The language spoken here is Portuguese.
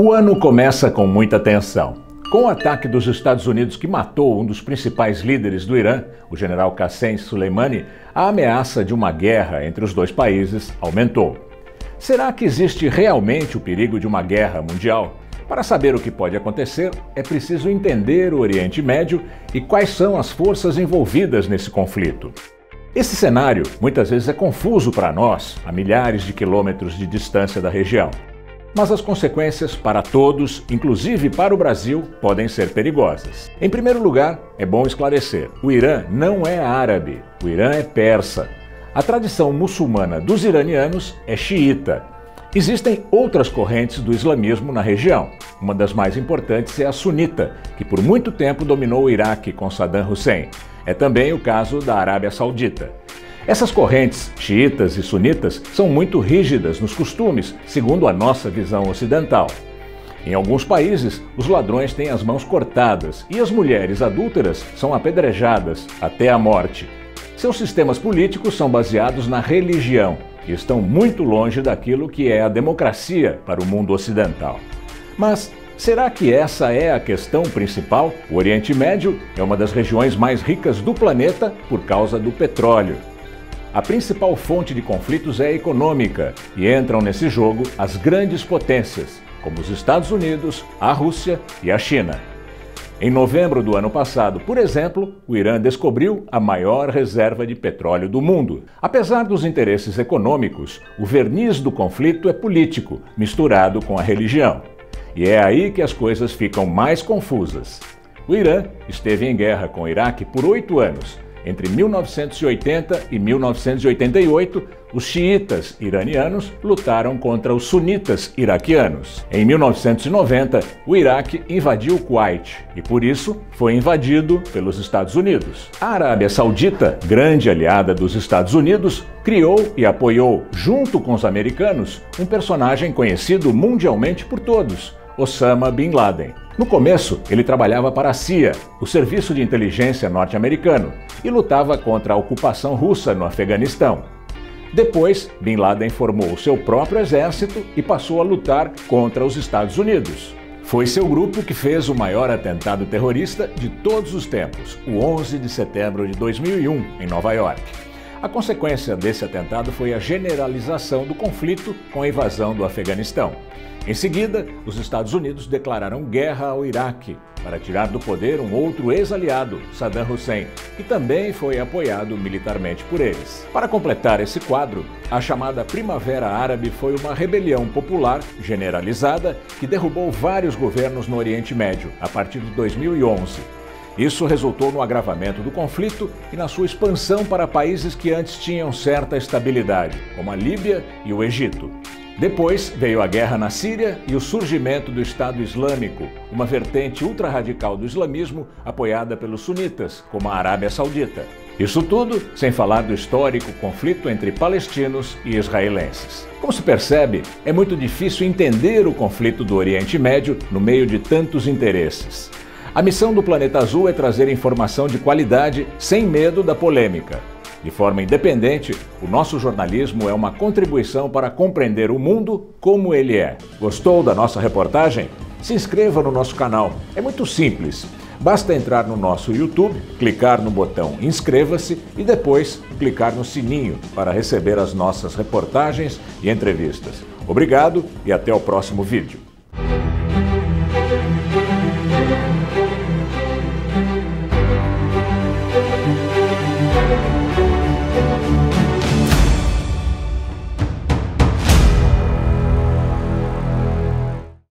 O ano começa com muita tensão. Com o ataque dos Estados Unidos que matou um dos principais líderes do Irã, o general Qassem Soleimani, a ameaça de uma guerra entre os dois países aumentou. Será que existe realmente o perigo de uma guerra mundial? Para saber o que pode acontecer, é preciso entender o Oriente Médio e quais são as forças envolvidas nesse conflito. Esse cenário muitas vezes é confuso para nós, a milhares de quilômetros de distância da região. Mas as consequências para todos, inclusive para o Brasil, podem ser perigosas. Em primeiro lugar, é bom esclarecer: o Irã não é árabe, o Irã é persa. A tradição muçulmana dos iranianos é xiita. Existem outras correntes do islamismo na região. Uma das mais importantes é a sunita, que por muito tempo dominou o Iraque com Saddam Hussein. É também o caso da Arábia Saudita. Essas correntes, xiitas e sunitas, são muito rígidas nos costumes, segundo a nossa visão ocidental. Em alguns países, os ladrões têm as mãos cortadas e as mulheres adúlteras são apedrejadas até a morte. Seus sistemas políticos são baseados na religião e estão muito longe daquilo que é a democracia para o mundo ocidental. Mas será que essa é a questão principal? O Oriente Médio é uma das regiões mais ricas do planeta por causa do petróleo. A principal fonte de conflitos é econômica e entram nesse jogo as grandes potências, como os Estados Unidos, a Rússia e a China. Em novembro do ano passado, por exemplo, o Irã descobriu a maior reserva de petróleo do mundo. Apesar dos interesses econômicos, o verniz do conflito é político, misturado com a religião. E é aí que as coisas ficam mais confusas. O Irã esteve em guerra com o Iraque por oito anos entre 1980 e 1988, os xiitas iranianos lutaram contra os sunitas iraquianos. Em 1990, o Iraque invadiu o Kuwait e, por isso, foi invadido pelos Estados Unidos. A Arábia Saudita, grande aliada dos Estados Unidos, criou e apoiou, junto com os americanos, um personagem conhecido mundialmente por todos, Osama Bin Laden. No começo, ele trabalhava para a CIA, o Serviço de Inteligência norte-americano, e lutava contra a ocupação russa no Afeganistão. Depois, Bin Laden formou seu próprio exército e passou a lutar contra os Estados Unidos. Foi seu grupo que fez o maior atentado terrorista de todos os tempos, o 11 de setembro de 2001, em Nova York. A consequência desse atentado foi a generalização do conflito com a invasão do Afeganistão. Em seguida, os Estados Unidos declararam guerra ao Iraque para tirar do poder um outro ex-aliado, Saddam Hussein, que também foi apoiado militarmente por eles. Para completar esse quadro, a chamada Primavera Árabe foi uma rebelião popular generalizada que derrubou vários governos no Oriente Médio a partir de 2011 isso resultou no agravamento do conflito e na sua expansão para países que antes tinham certa estabilidade, como a Líbia e o Egito. Depois veio a guerra na Síria e o surgimento do Estado Islâmico, uma vertente ultrarradical do islamismo apoiada pelos sunitas, como a Arábia Saudita. Isso tudo sem falar do histórico conflito entre palestinos e israelenses. Como se percebe, é muito difícil entender o conflito do Oriente Médio no meio de tantos interesses. A missão do Planeta Azul é trazer informação de qualidade sem medo da polêmica. De forma independente, o nosso jornalismo é uma contribuição para compreender o mundo como ele é. Gostou da nossa reportagem? Se inscreva no nosso canal. É muito simples. Basta entrar no nosso YouTube, clicar no botão Inscreva-se e depois clicar no sininho para receber as nossas reportagens e entrevistas. Obrigado e até o próximo vídeo.